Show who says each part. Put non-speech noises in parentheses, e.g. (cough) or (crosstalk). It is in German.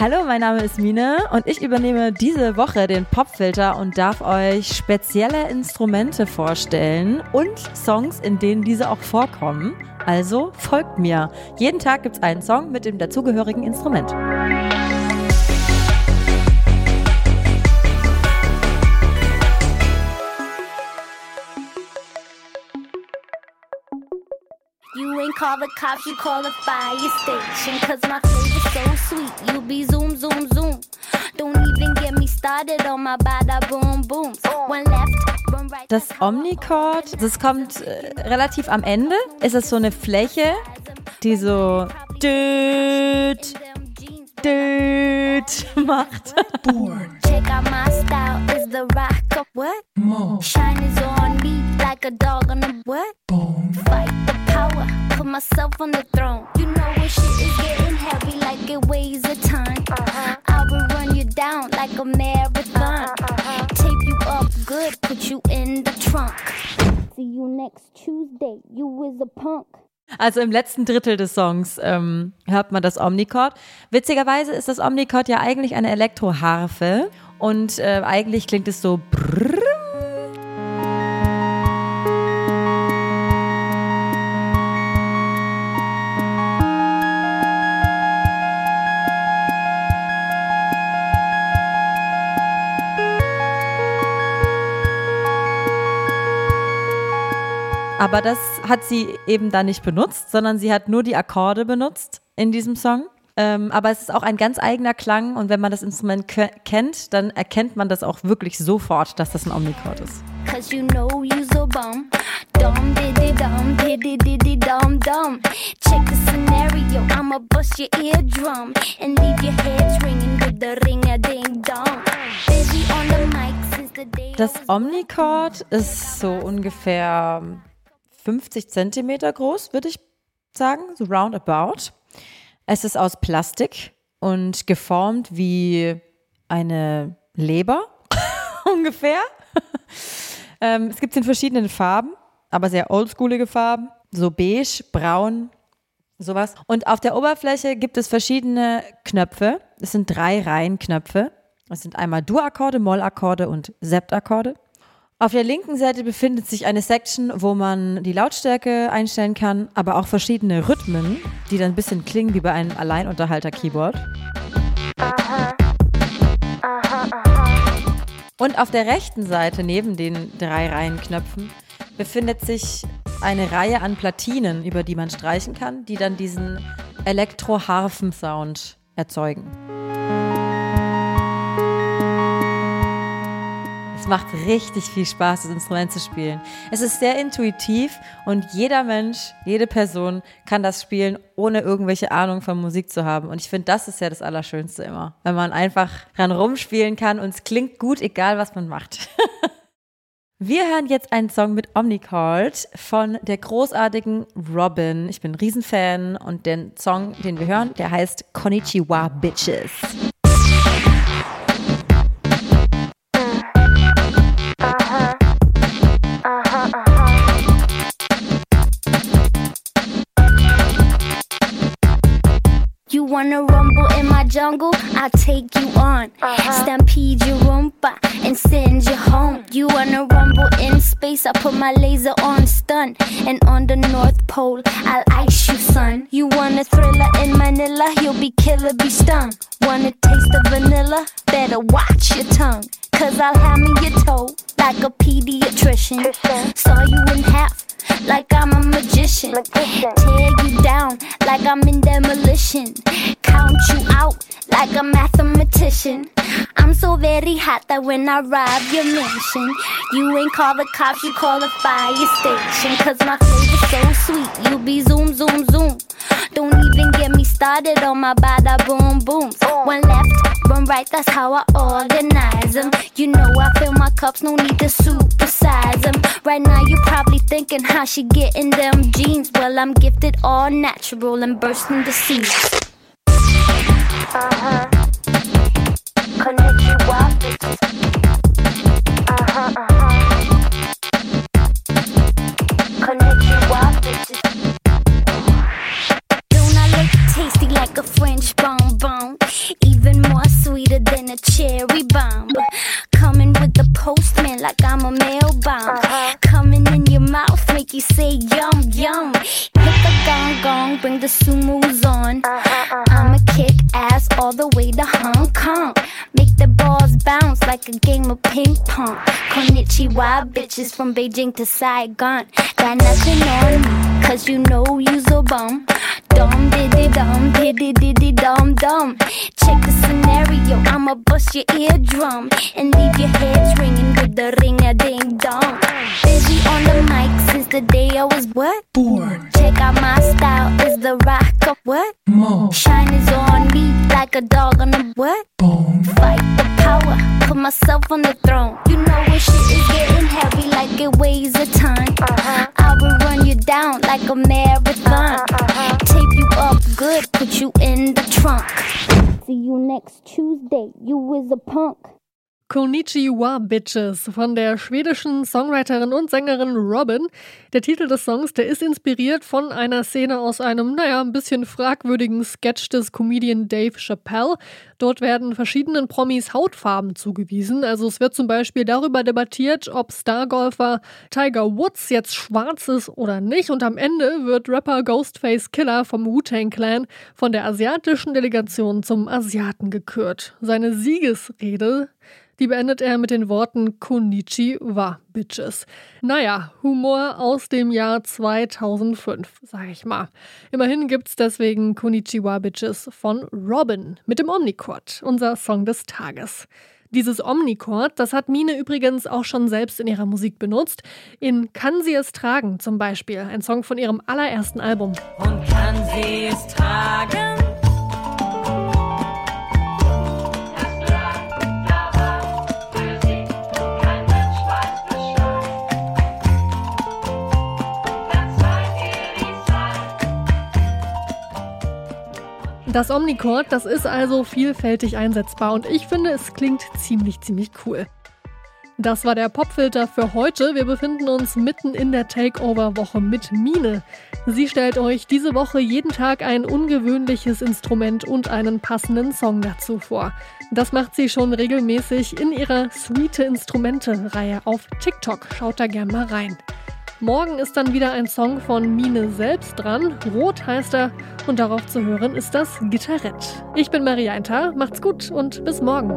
Speaker 1: Hallo, mein Name ist Mine und ich übernehme diese Woche den Popfilter und darf euch spezielle Instrumente vorstellen und Songs, in denen diese auch vorkommen. Also folgt mir. Jeden Tag gibt es einen Song mit dem dazugehörigen Instrument.
Speaker 2: You ain't call the cops, you call the fire station. Cause my flavor's so sweet, you be zoom, zoom, zoom. Don't even get me started on my bada boom booms. One left, one right.
Speaker 1: Das Omnichord, das kommt äh, relativ am Ende. Ist es so eine Fläche, die so düt, düt (laughs) macht.
Speaker 2: Check out my style, is the rock of what? Shine is on me like a dog on a what? Fight the power, put myself on the throne. A punk.
Speaker 1: Also im letzten Drittel des Songs ähm, hört man das Omnichord. Witzigerweise ist das Omnichord ja eigentlich eine Elektroharfe und äh, eigentlich klingt es so brrrr. Aber das hat sie eben da nicht benutzt, sondern sie hat nur die Akkorde benutzt in diesem Song. Ähm, aber es ist auch ein ganz eigener Klang und wenn man das Instrument ke- kennt, dann erkennt man das auch wirklich sofort, dass das ein Omnichord ist.
Speaker 2: Cause you know you's a bum. Dum diddy dum diddy diddy dum dum. Check the scenario, I'ma bust your eardrum and leave your heads ringing with the ring a ding dong. Busy on the mic since the day. I
Speaker 1: Das Omnichord ist so ungefähr 50 Zentimeter groß, würde ich sagen, so roundabout. Es ist aus Plastik und geformt wie eine Leber (laughs) ungefähr. ähm, es gibt es in verschiedenen Farben, aber sehr oldschoolige Farben, so beige, braun, sowas. Und auf der Oberfläche gibt es verschiedene Knöpfe. Es sind drei Reihen Knöpfe. Es sind einmal Dur-Akkorde, Moll-Akkorde und Septakkorde. Auf der linken Seite befindet sich eine Section, wo man die Lautstärke einstellen kann, aber auch verschiedene Rhythmen, die dann ein bisschen klingen wie bei einem Alleinunterhalter-Keyboard. Und auf der rechten Seite, neben den drei Reihen Knöpfen, befindet sich eine Reihe an Platinen, über die man streichen kann, die dann diesen Elektro-Harfen-Sound erzeugen. Macht richtig viel Spaß, das Instrument zu spielen. Es ist sehr intuitiv und jeder Mensch, jede Person kann das spielen, ohne irgendwelche Ahnung von Musik zu haben. Und ich finde, das ist ja das Allerschönste immer, wenn man einfach dran rumspielen kann und es klingt gut, egal was man macht. (laughs) Wir hören jetzt einen Song mit Omnichord von der großartigen Robin. Ich bin ein Riesenfan und den Song, den wir hören, der heißt Konnichiwa Bitches.
Speaker 2: Wanna rumble in my jungle? I'll take you on. Uh-huh. Stampede your Roomba and send you home. You wanna rumble in space? I put my laser on stun. And on the North Pole, I'll ice you, son. You want a thriller in Manila? You'll be killer, be stung. Wanna taste the vanilla? Better watch your tongue. Cause I'll hammer your toe like a pediatrician. Saw you in half like I'm a magician. Tear you down like I'm in demolition. Count you out like a mathematician. I'm so very hot that when I rob your mansion, you ain't call the cops, you call the fire station. Cause my flavor's so sweet, you be zoom, zoom, zoom. Don't even get me started on my bada boom booms. One left, one right, that's how I organize them. You know I fill my cups, no need to supersize them. Right now you're probably thinking how she getting them jeans. Well, I'm gifted all natural and bursting the seams. All the way to Hong Kong. Make the balls bounce like a game of ping pong. Konnichiwa, bitches from Beijing to Saigon. Got nothing on me, cause you know you's a bum. Dum diddy dum diddy diddy dum dum. Check the scenario, I'ma bust your eardrum and leave your heads ringing with the ring a ding dong. Busy on the mic since the day I was what?
Speaker 3: Born.
Speaker 2: Check out my style, is the rock of what?
Speaker 3: Mo.
Speaker 2: Shine is on like a dog on a what?
Speaker 3: Bone.
Speaker 2: Fight the power, put myself on the throne. You know when shit is getting heavy like it weighs a ton. Uh-huh. I will run you down like a marathon. Uh-huh. Tape you up good, put you in the trunk. See you next Tuesday, you is a punk.
Speaker 4: Konnichiwa Bitches von der schwedischen Songwriterin und Sängerin Robin. Der Titel des Songs, der ist inspiriert von einer Szene aus einem, naja, ein bisschen fragwürdigen Sketch des Comedian Dave Chappelle. Dort werden verschiedenen Promis Hautfarben zugewiesen. Also es wird zum Beispiel darüber debattiert, ob Stargolfer Tiger Woods jetzt schwarz ist oder nicht. Und am Ende wird Rapper Ghostface Killer vom Wu-Tang Clan von der asiatischen Delegation zum Asiaten gekürt. Seine Siegesrede die beendet er mit den Worten Konnichiwa, Bitches. Naja, Humor aus dem Jahr 2005, sag ich mal. Immerhin gibt's deswegen Konnichiwa, Bitches von Robin mit dem Omnichord, unser Song des Tages. Dieses Omnichord, das hat Mine übrigens auch schon selbst in ihrer Musik benutzt. In Kann sie es tragen zum Beispiel, ein Song von ihrem allerersten Album.
Speaker 5: und kann sie es tragen?
Speaker 4: Das Omnichord, das ist also vielfältig einsetzbar und ich finde, es klingt ziemlich, ziemlich cool. Das war der Popfilter für heute. Wir befinden uns mitten in der Takeover-Woche mit Mine. Sie stellt euch diese Woche jeden Tag ein ungewöhnliches Instrument und einen passenden Song dazu vor. Das macht sie schon regelmäßig in ihrer Suite Instrumente-Reihe auf TikTok. Schaut da gern mal rein. Morgen ist dann wieder ein Song von Mine selbst dran. Rot heißt er und darauf zu hören ist das Gitarrett. Ich bin Maria Eintar, macht's gut und bis morgen.